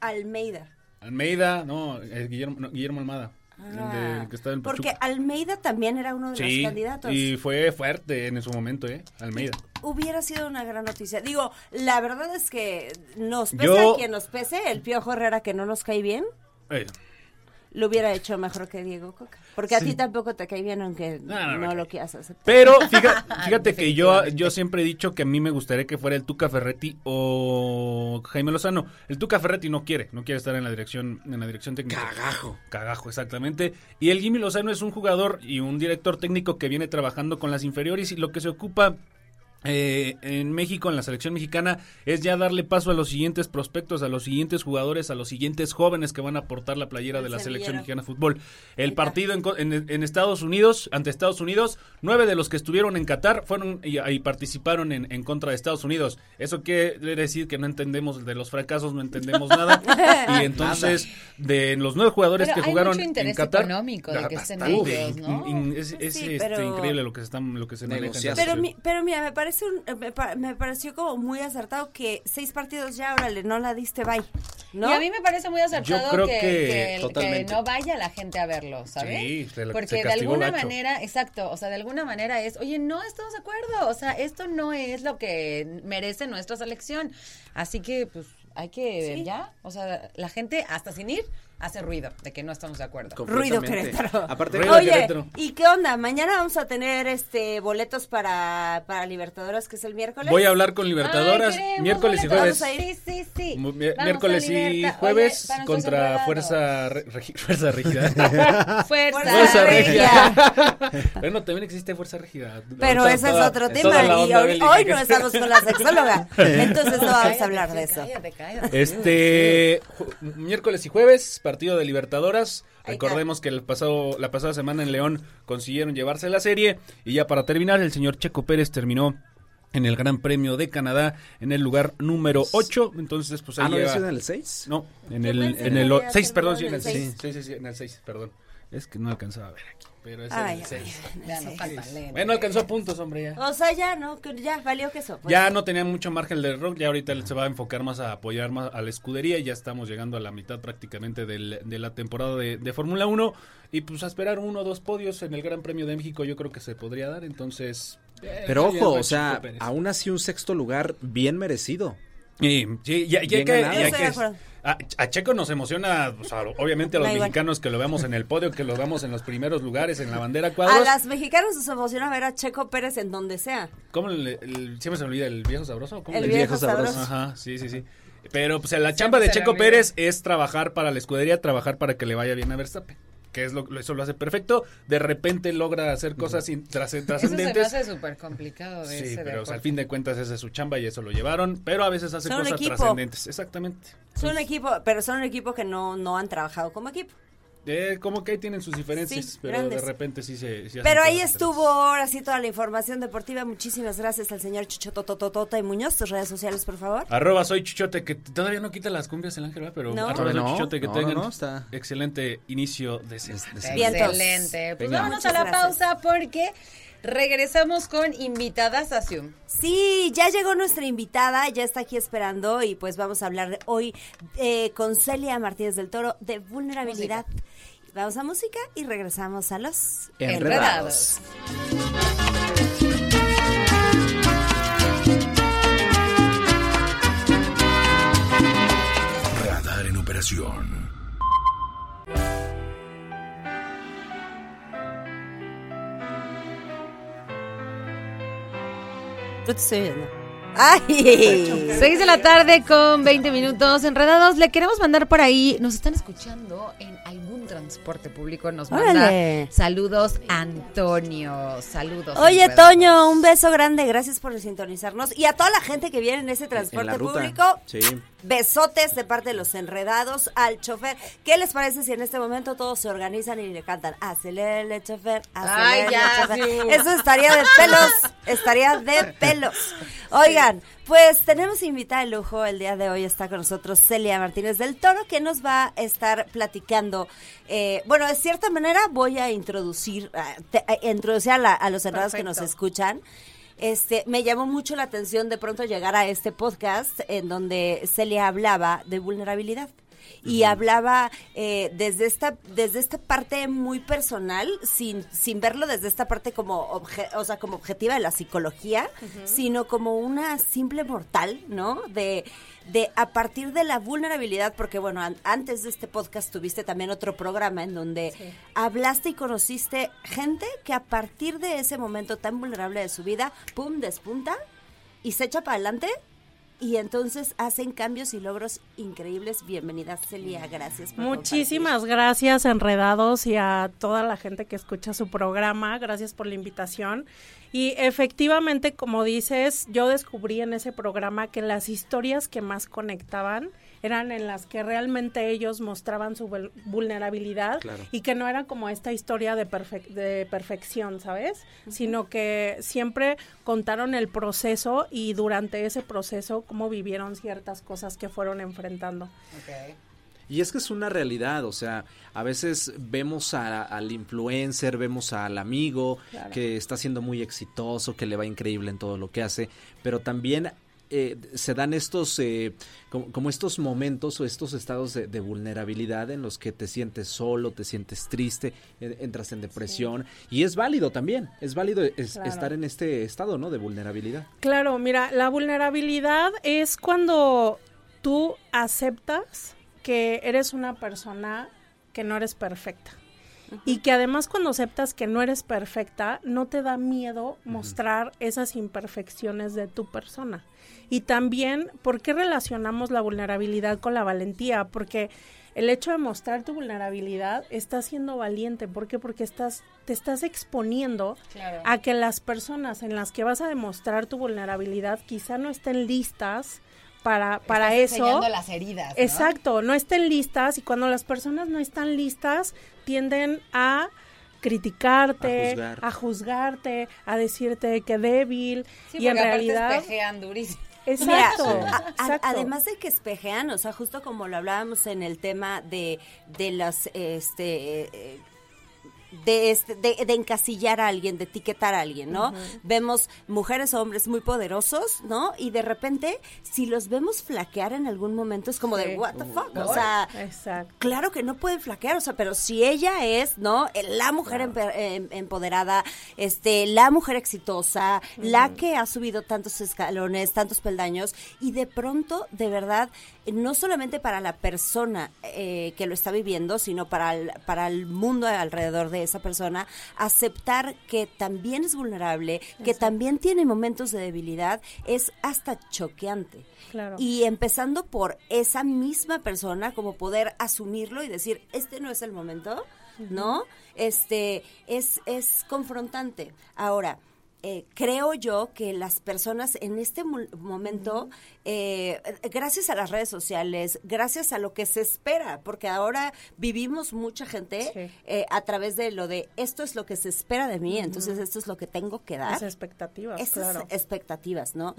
Almeida. Almeida, no, Guillermo, no, Guillermo Almada. de- Ah, el que está en porque. Almeida también era uno de Sí, los candidatos. y fue fuerte en su momento, ¿eh? Almeida. Hubiera sido una gran noticia. Digo, la verdad es que nos pese Yo- a quien nos pese, el Piojo Herrera que no nos cae bien, Eh, lo hubiera hecho mejor que Diego Coca. Porque a ti tampoco te cae bien aunque No, no, no, no. lo quieras aceptar. Pero fíjate, fíjate que yo, yo siempre he dicho que a mí me gustaría que fuera el Tuca Ferretti o Jaime Lozano. El Tuca Ferretti no quiere, no quiere estar en la dirección, en la dirección técnica. Cagajo. Cagajo, exactamente. Y el Jimmy Lozano es un jugador y un director técnico que viene trabajando con las inferiores y lo que se ocupa eh, en México, en la selección mexicana, es ya darle paso a los siguientes prospectos, a los siguientes jugadores, a los siguientes jóvenes que van a aportar la playera El de la selección mexicana de fútbol. El partido en, co- en- en Estados Unidos, ante Estados Unidos, nueve de los que estuvieron en Qatar fueron y, y participaron en, en contra de Estados Unidos. Eso quiere decir que no entendemos de los fracasos, no entendemos nada. y entonces, de los nueve jugadores Pero que hay jugaron mucho interés en Qatar, económico de que estén bastante. ellos, ¿no? In- in- es es, Sí, este, pero- increíble lo que se están, lo que se maneja. Pero, mi- pero mira, me parece un- eh, me, me pareció como muy acertado que seis partidos ya, órale, no la diste, bye. ¿No? Y a mí me parece muy acertado que, que que- que totalmente. no vaya la gente a verlo, ¿sabes? Sí, se Porque se de alguna manera, exacto, o sea, de alguna manera es, oye, no estamos de acuerdo, o sea, esto no es lo que merece nuestra selección. Así que, pues, hay que Sí. ya, o sea, la gente hasta sin ir hace ruido de que no estamos de acuerdo. Ruido. Querétaro. Aparte, Ruido Oye, Querétaro. ¿y qué onda? Mañana vamos a tener este boletos para, para Libertadores, que es el miércoles. Voy a hablar con Libertadoras Ay, queremos miércoles y jueves. Vamos a ir. Sí, sí, Vamos miércoles y jueves Oye, contra. Fuerza Fuerza Rígida. Fuerza, Fuerza Regia. bueno, también existe Fuerza Rígida. Pero ese es otro tema y hoy, hoy no estamos con la sexóloga. Entonces no vamos Cállate, a hablar de eso. Cállate, cállate. Este miércoles y jueves, partido de Libertadoras. Recordemos que el pasado, la pasada semana en León consiguieron llevarse la serie. Y ya para terminar, el señor Checo Pérez terminó en el Gran Premio de Canadá en el lugar número 8. Entonces, pues ahí ah, ¿no lleva- en el 6? No, en el, pensé en que el había 6, perdón, sí, en terminado el en el 6. Sí, sí, sí, en el 6, perdón. Es que no alcanzaba a ver aquí, pero es Ay, el 6. Ya no falta. Bueno, alcanzó puntos, hombre, ya. O sea, ya, ¿no? Que Ya valió que eso. pues. Ya no tenía mucho margen de error, ya ahorita se va a enfocar más a apoyar más a la escudería y ya estamos llegando a la mitad prácticamente del- de la temporada de, de Fórmula 1 y pues a esperar uno o dos podios en el Gran Premio de México yo creo que se podría dar, entonces... eh, Pero ojo, o sea, aún así un sexto lugar bien merecido. Sí, sí, ya, ya Bien que, a, a Checo nos emociona, o sea, obviamente a los igual. mexicanos que lo veamos en el podio, que lo veamos en los primeros lugares, en la bandera A cuadros. las mexicanas nos emociona ver a Checo Pérez en donde sea. ¿Cómo le- el- siempre se me olvida el viejo sabroso? ¿Cómo El viejo viejo sabroso. sabroso. Ajá, sí, sí, sí. Pero pues la chamba de Checo. Pérez es trabajar para la escudería, trabajar para que le vaya bien a Verstappen. Que es lo, eso lo hace perfecto. De repente logra hacer cosas trascendentes. Eso se me hace súper complicado de Sí, ese pero o sea, al fin de cuentas esa es su chamba y eso lo llevaron. Pero a veces hace Son cosas trascendentes. Exactamente. Son un equipo, pero son un equipo que no, no han trabajado como equipo. Eh, como que ahí tienen sus diferencias, Sí, pero grandes. de repente sí se... sí Pero ahí estuvo ahora sí toda la información deportiva. Muchísimas gracias al señor Chucho Tototota y Muñoz. Tus redes sociales, por favor. Arroba soy Chichote, que todavía no quita las cumbias el ángel, ¿verdad? pero No. arroba soy no, Chichote, que no, tengan no, no, está- excelente inicio de semana. Excelente. Pues Venga. vámonos a la gracias. pausa porque regresamos con invitadas a Zoom. Sí, ya llegó nuestra invitada, ya está aquí esperando y pues vamos a hablar hoy eh, con Celia Martínez del Toro de vulnerabilidad. Vamos a música y regresamos a los... Enredados. Radar en operación. ¡Ay! 6 de la tarde con 20 minutos enredados. Le queremos mandar por ahí. Nos están escuchando en algún transporte público. Nos manda Órale. saludos Antonio. Saludos. Oye, enredados. Toño, un beso grande. Gracias por sintonizarnos. Y a toda la gente que viene en ese transporte la ruta. público, Sí. Besotes de parte de los enredados al chofer. ¿Qué les parece si en este momento todos se organizan y le cantan acelere, chofer, ya, chofer"? Fiu. Eso estaría de pelos, estaría de pelos. Oigan, pues tenemos invitada de lujo. El día de hoy está con nosotros Celia Martínez del Toro, que nos va a estar platicando. eh, bueno, de cierta manera voy a introducir, a, te- a introducir a, la- a los enredados que nos escuchan. Este, me llamó mucho la atención de pronto llegar a este podcast en donde Celia hablaba de vulnerabilidad y hablaba eh, desde esta desde esta parte muy personal sin sin verlo desde esta parte como obje- o sea como objetiva de la psicología sino como una simple mortal no de de a partir de la vulnerabilidad porque bueno an- antes de este podcast tuviste también otro programa en donde hablaste y conociste gente que a partir de ese momento tan vulnerable de su vida pum despunta y se echa para adelante y entonces hacen cambios y logros increíbles. Bienvenida, Celia. Gracias por Muchísimas gracias, Enredados, y a toda la gente que escucha su programa. Gracias por la invitación. Y efectivamente, como dices, yo descubrí en ese programa que las historias que más conectaban eran en las que realmente ellos mostraban su vul- vulnerabilidad Claro. y que no era como esta historia de, perfe- de perfección, ¿sabes? Sino que siempre contaron el proceso y durante ese proceso cómo vivieron ciertas cosas que fueron enfrentando. Y es que es una realidad, o sea, a veces vemos a- al influencer, vemos al amigo Claro. que está siendo muy exitoso, que le va increíble en todo lo que hace, pero también eh, se dan estos, eh, como, como estos momentos o estos estados de, de vulnerabilidad en los que te sientes solo, te sientes triste, eh, entras en depresión, y es válido también, es válido es- Claro. estar en este estado, ¿no? De vulnerabilidad. Claro, mira, la vulnerabilidad es cuando tú aceptas que eres una persona que no eres perfecta. Y que además cuando aceptas que no eres perfecta, no te da miedo mostrar esas imperfecciones de tu persona. Y también, ¿por qué relacionamos la vulnerabilidad con la valentía? Porque el hecho de mostrar tu vulnerabilidad está siendo valiente. ¿Por qué? Porque estás, te estás exponiendo Claro. a que las personas en las que vas a demostrar tu vulnerabilidad quizá no estén listas para, para Estás eso. las heridas. ¿no? Exacto, no estén listas y cuando las personas no están listas tienden a criticarte, A juzgar. a juzgarte, a decirte que débil Sí, y en realidad espejean durísimo. exacto, Mira, a- a- además de que espejean, o sea, justo como lo hablábamos en el tema de, de las, este, eh, de, este, de, de encasillar a alguien, de etiquetar a alguien, ¿no? Vemos mujeres o hombres muy poderosos, ¿no? Y de repente, si los vemos flaquear en algún momento, es como Sí. de, what the fuck, o sea... exacto. Claro que no pueden flaquear, o sea, pero si ella es, ¿no? La mujer empe- em- empoderada, este, la mujer exitosa, la que ha subido tantos escalones, tantos peldaños, y de pronto, de verdad, no solamente para la persona eh, que lo está viviendo, sino para el, para el mundo alrededor de esa persona, aceptar que también es vulnerable, que también tiene momentos de debilidad, es hasta choqueante. Claro. Y empezando por esa misma persona, como poder asumirlo y decir, este no es el momento, ¿no? Este, es, es confrontante. Ahora, eh, creo yo que las personas en este mo- momento, eh, gracias a las redes sociales, gracias a lo que se espera, porque ahora vivimos mucha gente Sí. eh, a través de lo de esto es lo que se espera de mí, entonces esto es lo que tengo que dar Las expectativas, esas claro. expectativas, ¿no?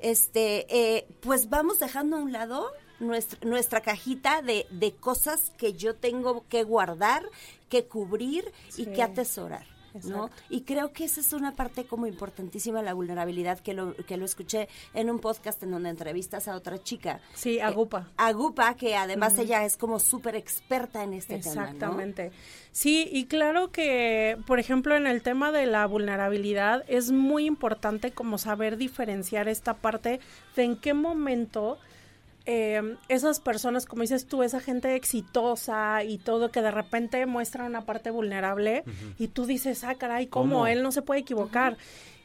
Este, eh, pues vamos dejando a un lado nuestra, nuestra cajita de, de cosas que yo tengo que guardar, que cubrir y que atesorar. ¿No? Y creo que esa es una parte como importantísima de la vulnerabilidad que lo, que lo escuché en un podcast en donde entrevistas a otra chica. Sí, Agupa. Agupa, que además ella es como súper experta en este tema. ¿no? Exactamente. Sí, y claro que, por ejemplo, en el tema de la vulnerabilidad es muy importante como saber diferenciar esta parte de en qué momento eh, esas personas, como dices tú, esa gente exitosa y todo, que de repente muestra una parte vulnerable y tú dices, ah, caray, ¿cómo? ¿Cómo? Él no se puede equivocar.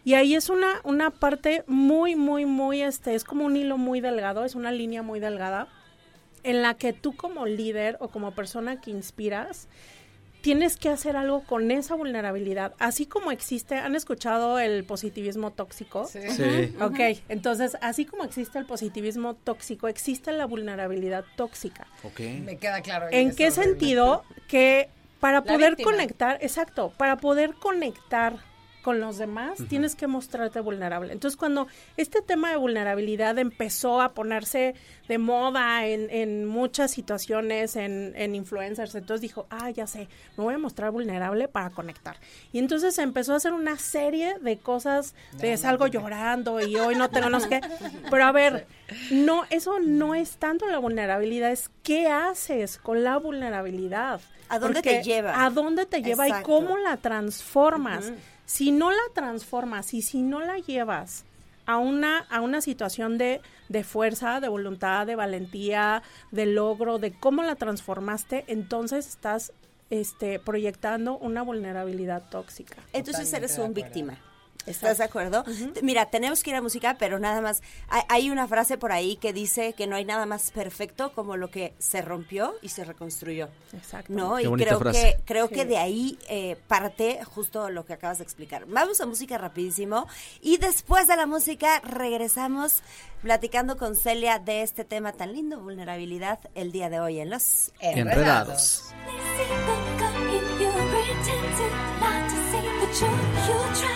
Y ahí es una, una parte muy, muy, muy, este, es como un hilo muy delgado, es una línea muy delgada, en la que tú como líder o como persona que inspiras, tienes que hacer algo con esa vulnerabilidad. Así como existe, ¿han escuchado el positivismo tóxico? Sí. Ok, entonces, así como existe el positivismo tóxico, existe la vulnerabilidad tóxica. Ok. Me queda claro. ¿En qué sentido? Que para La poder víctima. conectar, exacto, para poder conectar con los demás, tienes que mostrarte vulnerable. Entonces, cuando este tema de vulnerabilidad empezó a ponerse de moda en, en muchas situaciones, en, en influencers, entonces dijo, ah, ya sé, me voy a mostrar vulnerable para conectar. Y entonces empezó a hacer una serie de cosas, de salgo llorando y hoy no tengo no sé qué. Pero a ver, no, eso no es tanto la vulnerabilidad, es qué haces con la vulnerabilidad. ¿A dónde Porque te lleva? ¿A dónde te lleva Exacto. y cómo la transformas? Si no la transformas y si no la llevas a una, a una situación de, de fuerza, de voluntad, de valentía, de logro, de cómo la transformaste, entonces estás este, proyectando una vulnerabilidad tóxica. Entonces Totalmente eres un acuerdo. víctima. ¿Estás de acuerdo? Mira, tenemos que ir a música, pero nada más. Hay, hay una frase por ahí que dice que no hay nada más perfecto como lo que se rompió y se reconstruyó. Exacto. ¿No? Qué y creo frase. que creo Sí. que de ahí eh, parte justo lo que acabas de explicar. Vamos a música rapidísimo y después de la música regresamos platicando con Celia de este tema tan lindo, vulnerabilidad, el día de hoy en los Enredados. Ay,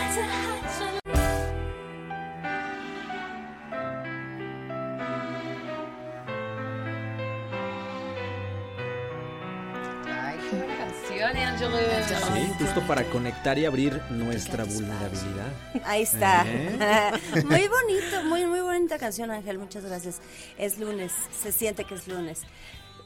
Sí, justo para conectar y abrir nuestra vulnerabilidad. Ahí está. ¿Eh? muy bonito, muy, muy bonita canción, Ángel. Muchas gracias. Es lunes, se siente que es lunes.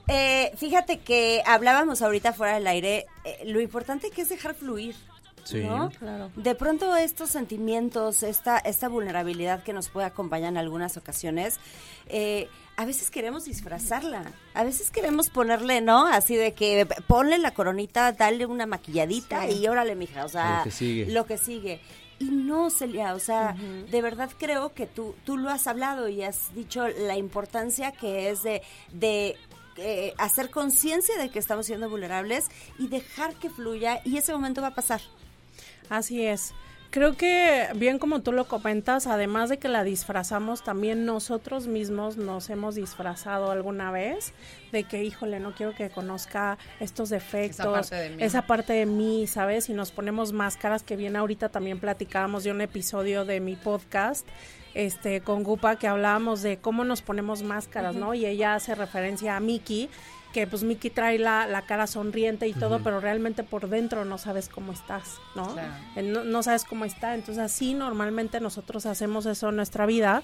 Eh, fíjate que hablábamos ahorita fuera del aire, eh, lo importante que es dejar fluir. Sí. ¿no? Claro. De pronto estos sentimientos, esta, esta vulnerabilidad que nos puede acompañar en algunas ocasiones, eh, a veces queremos disfrazarla, a veces queremos ponerle, ¿no? Así de que ponle la coronita, dale una maquilladita y órale, mija, o sea, Lo que sigue. lo que sigue. Y no, Celia, o sea, de verdad creo que tú, tú lo has hablado y has dicho la importancia que es de, de eh, hacer conciencia de que estamos siendo vulnerables y dejar que fluya y ese momento va a pasar. Así es. Creo que, bien como tú lo comentas, además de que la disfrazamos, también nosotros mismos nos hemos disfrazado alguna vez de que, híjole, no quiero que conozca estos defectos, parte de mí. esa parte de mí, ¿sabes? Y nos ponemos máscaras, que bien ahorita también platicábamos de un episodio de mi podcast, este, con Gupa, que hablábamos de cómo nos ponemos máscaras, ¿no? Y ella hace referencia a Miki, que pues Miki trae la, la cara sonriente y todo, pero realmente por dentro no sabes cómo estás, ¿no? Claro. No, no sabes cómo está. Entonces así normalmente nosotros hacemos eso en nuestra vida.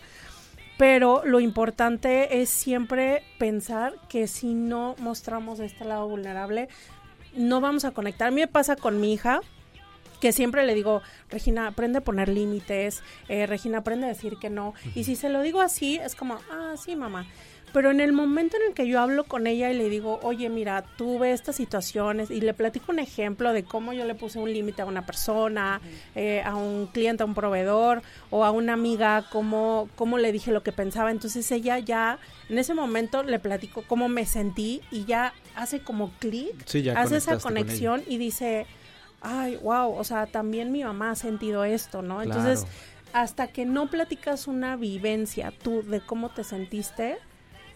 Pero lo importante es siempre pensar que si no mostramos este lado vulnerable, no vamos a conectar. A mí me pasa con mi hija, que siempre le digo, Regina, aprende a poner límites, eh, Regina, aprende a decir que no. Y si se lo digo así, es como, ah, sí, mamá. Pero en el momento en el que yo hablo con ella y le digo, oye, mira, tuve estas situaciones y le platico un ejemplo de cómo yo le puse un límite a una persona, eh, a un cliente, a un proveedor o a una amiga, cómo, cómo le dije lo que pensaba. Entonces ella ya, en ese momento le platico cómo me sentí y ya hace como clic, Sí, hace esa con conexión y dice, ay, wow, o sea, también mi mamá ha sentido esto, ¿no? Entonces, hasta que no platicas una vivencia tú de cómo te sentiste,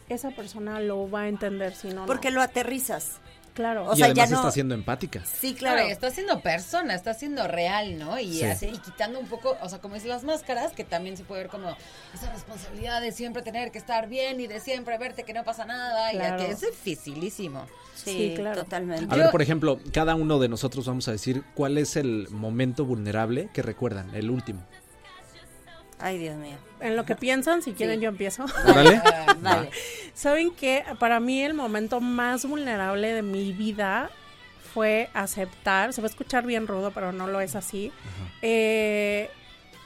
esa persona lo va a entender, si no, Porque no. lo aterrizas. Claro. O y sea, además ya no- está siendo empática. Sí, Claro, está siendo persona, está siendo real, ¿no? Y, Sí. así, y quitando un poco, o sea, como es las máscaras, que también se puede ver como esa responsabilidad de siempre tener que estar bien y de siempre verte que no pasa nada, Claro. y que es dificilísimo. Sí, Sí, claro. totalmente. A Yo- ver, por ejemplo, cada uno de nosotros vamos a decir cuál es el momento vulnerable que recuerdan, el último. Ay, Dios mío. En lo que piensan, si quieren yo empiezo. Órale. Ah, Vale. ¿Saben qué? Para mí el momento más vulnerable de mi vida fue aceptar, se va a escuchar bien rudo, pero no lo es así. Eh,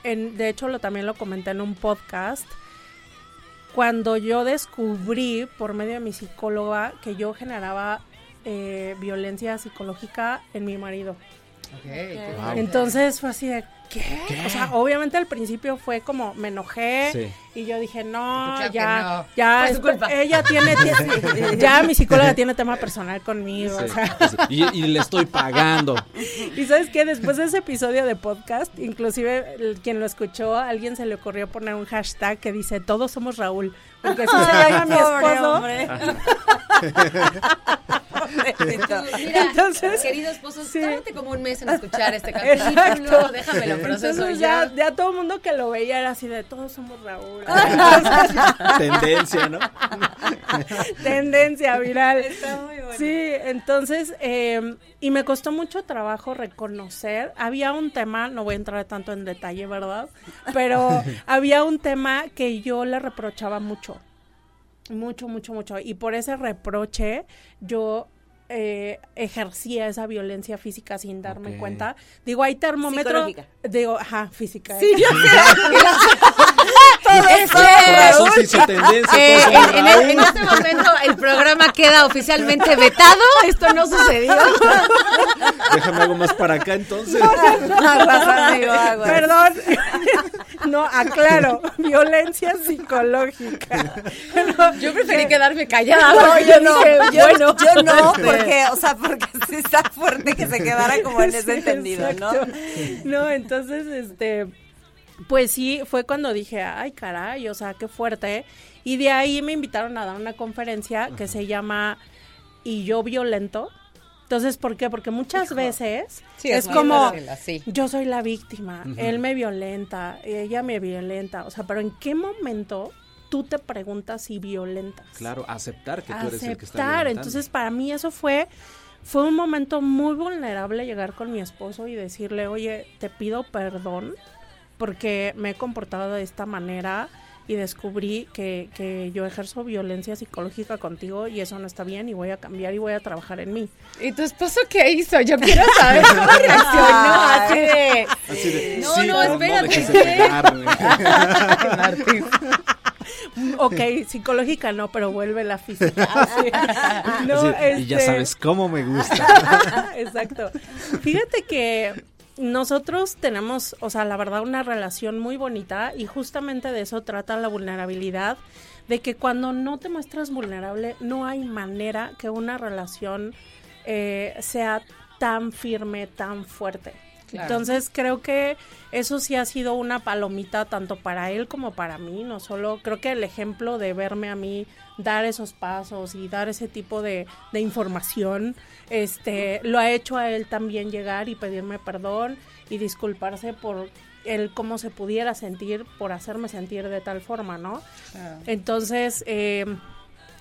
en- de hecho, lo, también lo comenté en un podcast. Cuando yo descubrí por medio de mi psicóloga que yo generaba eh, violencia psicológica en mi marido. Wow. Entonces fue así de, ¿qué? O sea, obviamente al principio fue como, me enojé Sí. y yo dije, no, Claro ya, no. ya, culpa. ella tiene, tiene- ya mi psicóloga tiene tema personal conmigo, o sea. Y, y le estoy pagando. Y sabes qué, después de ese episodio de podcast, inclusive el- quien lo escuchó, a alguien se le ocurrió poner un hashtag que dice, todos somos Raúl, porque así se llama mi esposo. hombre. Pobrecito. Mira, Entonces- querido esposo, Sí. tárdate como un mes en escuchar este capítulo. Déjamelo proceso Entonces ya. ya, ya todo el mundo que lo veía era así de todos somos Raúl. Tendencia, ¿no? Tendencia viral. Está muy bueno. Sí, entonces, eh, y me costó mucho trabajo reconocer, había un tema, no voy a entrar tanto en detalle, ¿verdad? Pero había un tema que yo le reprochaba mucho, mucho, mucho, mucho, y por ese reproche yo... eh, ejercía esa violencia física sin darme cuenta. Digo, hay termómetro. Psicológica. Digo, ajá, física. Sí, yo Por eso se hizo tendencia. eh, todos somos en, en- Raúl. en este momento el programa queda oficialmente vetado. Esto no sucedió. Déjame algo más para acá entonces. Aguas. Perdón. No, aclaro, violencia psicológica. Yo preferí quedarme callada. No, yo no, yo, bueno, yo no, porque, o sea, porque sí está fuerte que se quedara como en ese Sí, entendido, ¿no? No, entonces, este, pues sí, fue cuando dije, ay, caray, o sea, qué fuerte. Y de ahí me invitaron a dar una conferencia que se llama Y yo violento. Entonces, ¿por qué? Porque muchas veces Sí, es como, yo soy la víctima, él me violenta, ella me violenta. O sea, pero ¿en qué momento tú te preguntas si violentas? Claro, aceptar que tú eres el que está aceptar. Entonces, para mí eso fue fue un momento muy vulnerable llegar con mi esposo y decirle, "Oye, te pido perdón porque me he comportado de esta manera y descubrí que, que yo ejerzo violencia psicológica contigo y eso no está bien y voy a cambiar y voy a trabajar en mí. ¿Y tu esposo qué hizo? Yo quiero saber cómo reaccionó. Así de. Así de, No, sí, no, espérate, ¿qué? Ok, psicológica no, pero vuelve la física. Así. No, Así, Y ya este- sabes cómo me gusta. Exacto. Fíjate que nosotros tenemos, o sea, la verdad, una relación muy bonita y justamente de eso trata la vulnerabilidad, de que cuando no te muestras vulnerable, no hay manera que una relación eh, sea tan firme, tan fuerte. Claro. Entonces creo que eso sí ha sido una palomita tanto para él como para mí, no solo creo que el ejemplo de verme a mí dar esos pasos y dar ese tipo de, de información, este, lo ha hecho a él también llegar y pedirme perdón y disculparse por él cómo se pudiera sentir por hacerme sentir de tal forma, ¿no? Entonces, eh,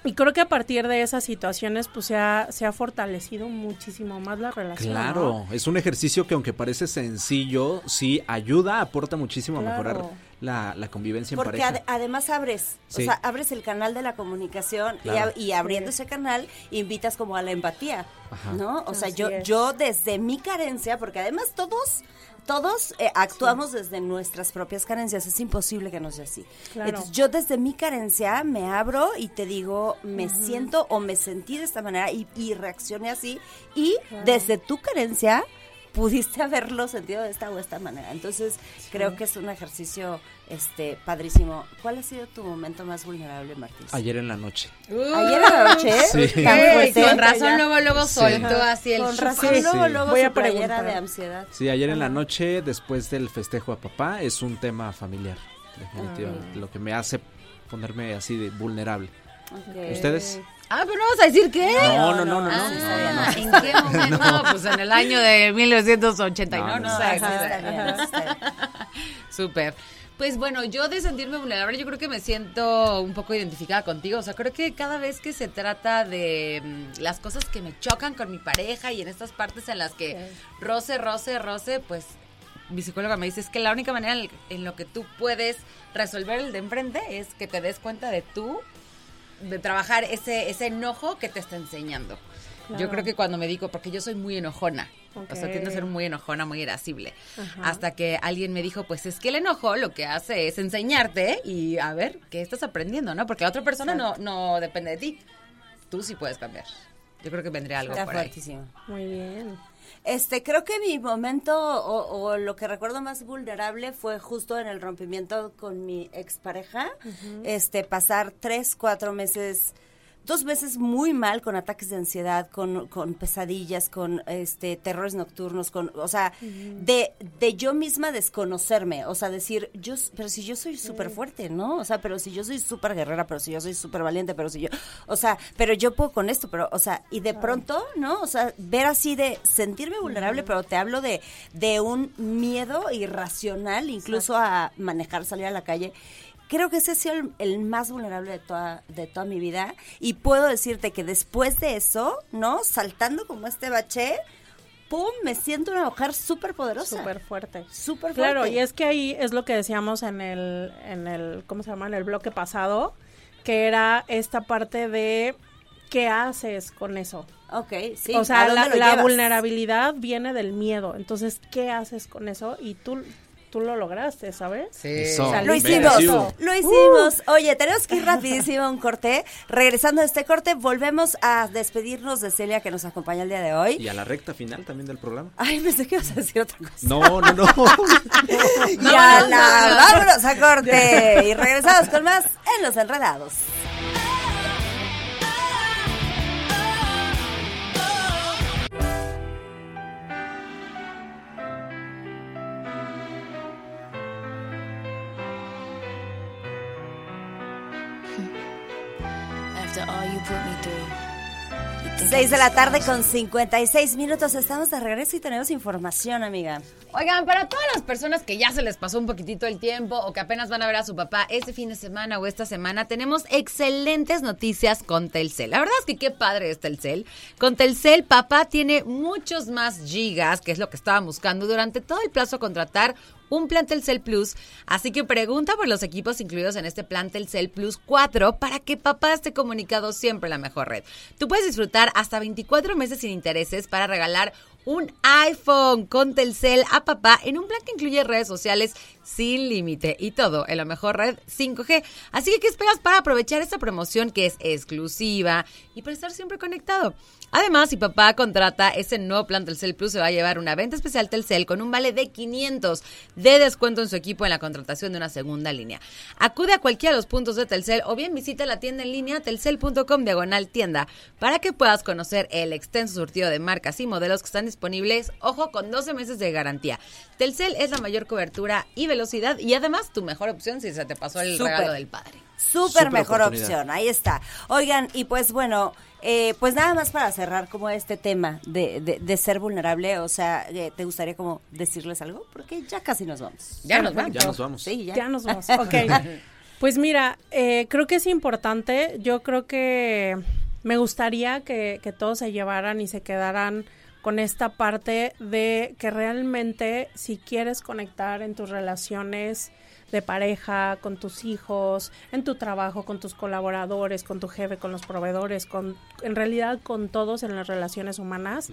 y creo que a partir de esas situaciones, pues se ha, se ha fortalecido muchísimo más la relación. ¿no? Claro, es un ejercicio que aunque parece sencillo, sí ayuda, aporta muchísimo a mejorar la, la convivencia en Porque pareja. ade- además abres, Sí. o sea, abres el canal de la comunicación y abriendo ese canal invitas como a la empatía, Ajá. ¿no? O sea, Así yo es. yo desde mi carencia, porque además todos todos eh, actuamos desde nuestras propias carencias, es imposible que no sea así. Claro. Entonces, yo desde mi carencia me abro y te digo, me siento o me sentí de esta manera y, y reaccioné así. Y desde tu carencia pudiste haberlo sentido de esta o esta manera. Entonces, creo que es un ejercicio este padrísimo. ¿Cuál ha sido tu momento más vulnerable, Martín? Ayer en la noche. Ayer en la noche, Sí. fuerte. con razón luego luego Sí. soltó así el Con razón, Sí, luego, luego Voy a preguntar. de ansiedad. Sí, ayer en la noche, después del festejo a papá, es un tema familiar, definitivamente. Lo que me hace ponerme así de vulnerable. ¿Ustedes? Ah, pero no vas a decir qué. No, no, no, no, no. Ah, ¿En qué momento? No, pues en el año de 1989, no, No, no, sé. Súper. Pues bueno, yo de sentirme vulnerable, yo creo que me siento un poco identificada contigo. O sea, creo que cada vez que se trata de mm, las cosas que me chocan con mi pareja y en estas partes en las que roce, roce, roce, pues mi psicóloga me dice es que la única manera en, en lo que tú puedes resolver el de enfrente es que te des cuenta de tú, de trabajar ese, ese enojo que te está enseñando. Yo Claro. creo que cuando me digo, porque yo soy muy enojona, o sea, tiendo a ser muy enojona, muy irascible. Ajá. Hasta que alguien me dijo, pues es que el enojo lo que hace es enseñarte y a ver qué estás aprendiendo, ¿no? Porque la otra persona no, no depende de ti. Tú sí puedes cambiar. Yo creo que vendría algo Está por ahí. Muy bien. Este, creo que mi momento o, o lo que recuerdo más vulnerable fue justo en el rompimiento con mi expareja. Este, pasar tres, cuatro meses, dos meses muy mal con ataques de ansiedad, con, con pesadillas, con este terrores nocturnos, con, o sea, de, de yo misma desconocerme, o sea, decir, yo, pero si yo soy súper fuerte, ¿no? O sea, pero si yo soy súper guerrera, pero si yo soy súper valiente, pero si yo, o sea, pero yo puedo con esto, pero, o sea, y de pronto, ¿no? O sea, ver así de sentirme vulnerable, pero te hablo de, de un miedo irracional, incluso a manejar, salir a la calle. Creo que ese ha sido el, el más vulnerable de toda, de toda mi vida. Y puedo decirte que después de eso, ¿no? Saltando como este bache, ¡pum! Me siento una mujer súper poderosa. Súper fuerte. Súper fuerte. Claro, y es que ahí es lo que decíamos en el, en el, ¿cómo se llama? En el bloque pasado, que era esta parte de qué haces con eso. Ok, sí. o ¿a sea, la, vulnerabilidad viene del miedo. Entonces, ¿qué haces con eso? Y tú, tú lo lograste, ¿sabes? Sí. Eso. Lo hicimos, lo hicimos. Oye, tenemos que ir rapidísimo a un corte. Regresando de este corte, volvemos a despedirnos de Celia que nos acompaña el día de hoy. Y a la recta final también del programa. Ay, pensé que ibas a decir otra cosa. No, no, no. Y a la vámonos a corte. Y regresamos con más en Los Enredados. you put me 6 de la tarde con 56 minutos. Estamos de regreso y tenemos información, amiga. Oigan, para todas las personas que ya se les pasó un poquitito el tiempo o que apenas van a ver a su papá este fin de semana o esta semana, tenemos excelentes noticias con Telcel. La verdad es que qué padre es Telcel. Con Telcel, papá tiene muchos más gigas, que es lo que estaba buscando durante todo el plazo a contratar un plan Telcel Plus. Así que pregunta por los equipos incluidos en este plan Telcel Plus 4 para que papá esté comunicado siempre la mejor red. Tú puedes disfrutar hasta 24 meses sin intereses para regalar un iPhone con Telcel a papá en un plan que incluye redes sociales sin límite y todo en la mejor red 5G. Así que, ¿qué esperas para aprovechar esta promoción que es exclusiva y para estar siempre conectado? Además, si papá contrata ese nuevo plan Telcel Plus, se va a llevar una venta especial Telcel con un vale de 500 de descuento en su equipo en la contratación de una segunda línea. Acude a cualquiera de los puntos de Telcel o bien visita la tienda en línea telcel.com diagonal tienda para que puedas conocer el extenso surtido de marcas y modelos que están disponibles, ojo, con 12 meses de garantía. Telcel es la mayor cobertura y velocidad y además tu mejor opción si se te pasó el regalo del padre. Súper mejor opción, ahí está. Oigan, y pues bueno, eh, pues nada más para cerrar como este tema de, de, de ser vulnerable, o sea, eh, ¿te gustaría como decirles algo? Porque ya casi nos vamos. Ya nos vamos. Ya nos vamos. Sí, ya. Ya nos vamos. Ok. Pues mira, eh, creo que es importante. Yo creo que me gustaría que, que todos se llevaran y se quedaran con esta parte de que realmente si quieres conectar en tus relaciones de pareja, con tus hijos, en tu trabajo, con tus colaboradores, con tu jefe, con los proveedores, con en realidad con todos en las relaciones humanas,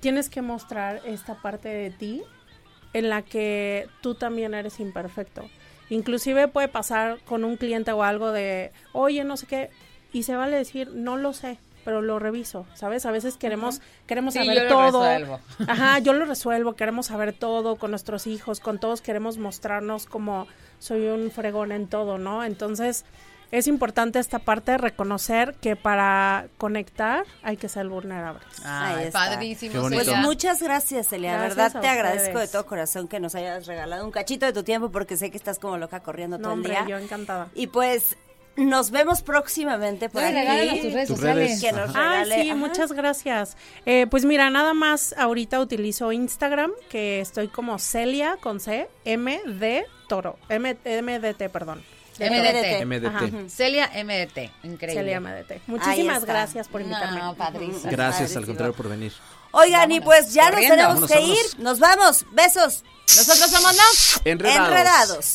tienes que mostrar esta parte de ti en la que tú también eres imperfecto. Inclusive puede pasar con un cliente o algo de, oye, no sé qué, y se vale decir, no lo sé, pero lo reviso, ¿sabes? A veces queremos, queremos Sí, saber yo lo todo. resuelvo. Ajá, yo lo resuelvo, queremos saber todo con nuestros hijos, con todos queremos mostrarnos como soy un fregón en todo, ¿no? Entonces, es importante esta parte de reconocer que para conectar hay que ser vulnerables. Ahí está. padrísimo. Pues muchas gracias, Celia. Gracias verdad te agradezco de todo corazón que nos hayas regalado un cachito de tu tiempo porque sé que estás como loca corriendo No, todo el hombre, día. yo encantada. Y pues nos vemos próximamente por aquí. tus redes Tus sociales. redes. Que nos Ah, regale. sí, Ajá. muchas gracias. Eh, pues mira, nada más ahorita utilizo Instagram, que estoy como Celia con C, M de Toro, M, MDT, perdón. MDT. MDT. Ajá. Celia MDT. Increíble. Celia MDT. Muchísimas gracias por invitarme. No, padrísimo. Gracias, Padrísimo. al contrario, por venir. Oigan, y pues ya corriendo. nos tenemos Vámonos, que vámonos. ir. Nos vamos. Besos. Nosotros somos los Enredados. Enredados.